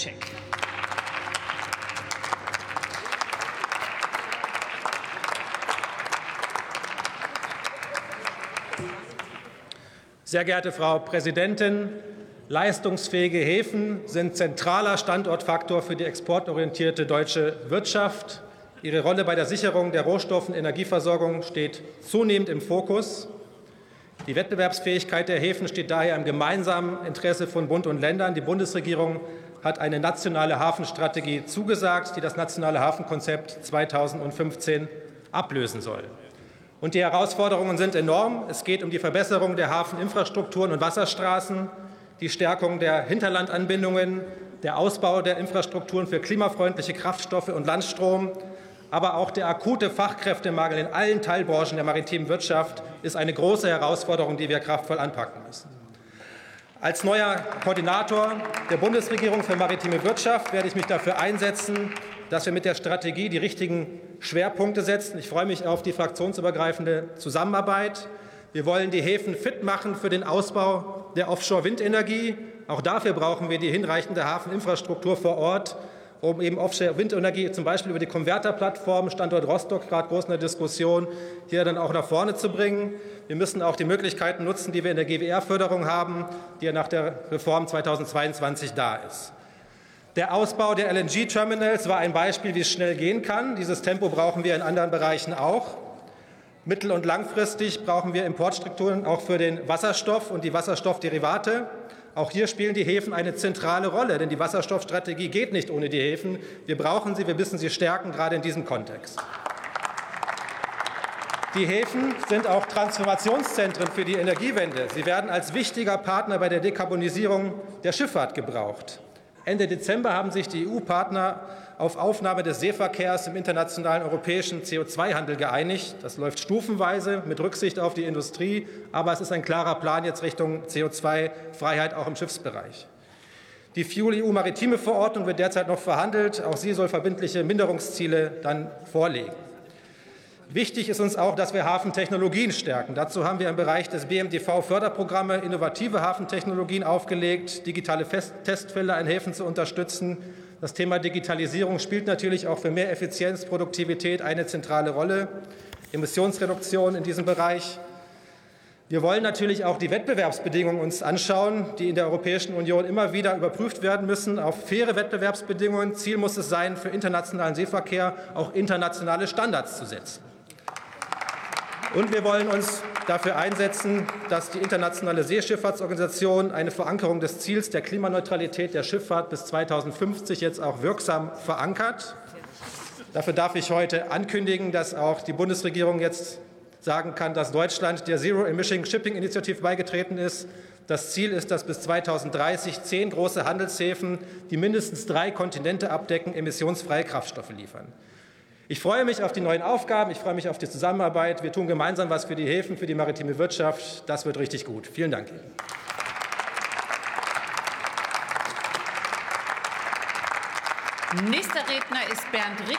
Kovalcek. Sehr geehrte Frau Präsidentin, leistungsfähige Häfen sind zentraler Standortfaktor für die exportorientierte deutsche Wirtschaft. Ihre Rolle bei der Sicherung der Rohstoff- und Energieversorgung steht zunehmend im Fokus. Die Wettbewerbsfähigkeit der Häfen steht daher im gemeinsamen Interesse von Bund und Ländern. Die Bundesregierung hat eine nationale Hafenstrategie zugesagt, die das nationale Hafenkonzept 2015 ablösen soll. Und die Herausforderungen sind enorm. Es geht um die Verbesserung der Hafeninfrastrukturen und Wasserstraßen, die Stärkung der Hinterlandanbindungen, der Ausbau der Infrastrukturen für klimafreundliche Kraftstoffe und Landstrom, aber auch der akute Fachkräftemangel in allen Teilbranchen der maritimen Wirtschaft ist eine große Herausforderung, die wir kraftvoll anpacken müssen. Als neuer Koordinator der Bundesregierung für maritime Wirtschaft werde ich mich dafür einsetzen, dass wir mit der Strategie die richtigen Schwerpunkte setzen. Ich freue mich auf die fraktionsübergreifende Zusammenarbeit. Wir wollen die Häfen fit machen für den Ausbau der Offshore-Windenergie. Auch dafür brauchen wir die hinreichende Hafeninfrastruktur vor Ort, um eben Offshore-Windenergie zum Beispiel über die Konverterplattform Standort Rostock, gerade groß in der Diskussion, hier dann auch nach vorne zu bringen. Wir müssen auch die Möglichkeiten nutzen, die wir in der GWR-Förderung haben, die ja nach der Reform 2022 da ist. Der Ausbau der LNG-Terminals war ein Beispiel, wie es schnell gehen kann. Dieses Tempo brauchen wir in anderen Bereichen auch. Mittel- und langfristig brauchen wir Importstrukturen auch für den Wasserstoff und die Wasserstoffderivate. Auch hier spielen die Häfen eine zentrale Rolle, denn die Wasserstoffstrategie geht nicht ohne die Häfen. Wir brauchen sie, wir müssen sie stärken, gerade in diesem Kontext. Die Häfen sind auch Transformationszentren für die Energiewende. Sie werden als wichtiger Partner bei der Dekarbonisierung der Schifffahrt gebraucht. Ende Dezember haben sich die EU-Partner auf Aufnahme des Seeverkehrs im internationalen europäischen CO2-Handel geeinigt. Das läuft stufenweise mit Rücksicht auf die Industrie, aber es ist ein klarer Plan jetzt Richtung CO2-Freiheit auch im Schiffsbereich. Die Fuel-EU-Maritime-Verordnung wird derzeit noch verhandelt. Auch sie soll verbindliche Minderungsziele dann vorlegen. Wichtig ist uns auch, dass wir Hafentechnologien stärken. Dazu haben wir im Bereich des BMDV Förderprogramme innovative Hafentechnologien aufgelegt, digitale Testfelder in Häfen zu unterstützen. Das Thema Digitalisierung spielt natürlich auch für mehr Effizienz, Produktivität eine zentrale Rolle. Emissionsreduktion in diesem Bereich. Wir wollen natürlich auch die Wettbewerbsbedingungen uns anschauen, die in der Europäischen Union immer wieder überprüft werden müssen auf faire Wettbewerbsbedingungen. Ziel muss es sein, für internationalen Seeverkehr auch internationale Standards zu setzen. Und wir wollen uns dafür einsetzen, dass die Internationale Seeschifffahrtsorganisation eine Verankerung des Ziels der Klimaneutralität der Schifffahrt bis 2050 jetzt auch wirksam verankert. Dafür darf ich heute ankündigen, dass auch die Bundesregierung jetzt sagen kann, dass Deutschland der Zero Emission Shipping Initiative beigetreten ist. Das Ziel ist, dass bis 2030 zehn große Handelshäfen, die mindestens drei Kontinente abdecken, emissionsfreie Kraftstoffe liefern. Ich freue mich auf die neuen Aufgaben, ich freue mich auf die Zusammenarbeit. Wir tun gemeinsam was für die Häfen, für die maritime Wirtschaft. Das wird richtig gut. Vielen Dank. Nächster Redner ist Bernd Rick.